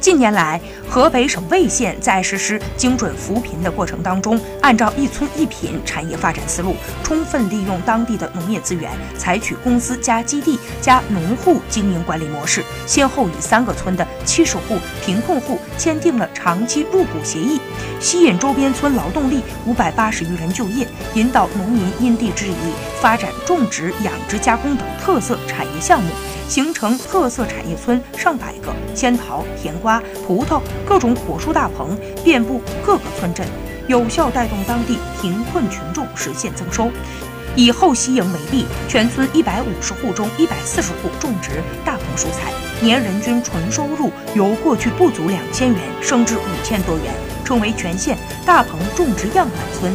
近年来，河北省魏县在实施精准扶贫的过程当中，按照一村一品产业发展思路，充分利用当地的农业资源，采取公司加基地加农户经营管理模式，先后与三个村的七十户贫困户签订了长期入股协议，吸引周边村劳动力五百八十余人就业，引导农民因地制宜发展种植、养殖、加工等特色产业项目。形成特色产业村上百个，仙桃、甜瓜、葡萄各种果蔬大棚遍布各个村镇，有效带动当地贫困群众实现增收。以后西营为例，全村一百五十户中一百四十户种植大棚蔬菜，年人均纯收入由过去不足两千元升至五千多元，成为全县大棚种植样板村。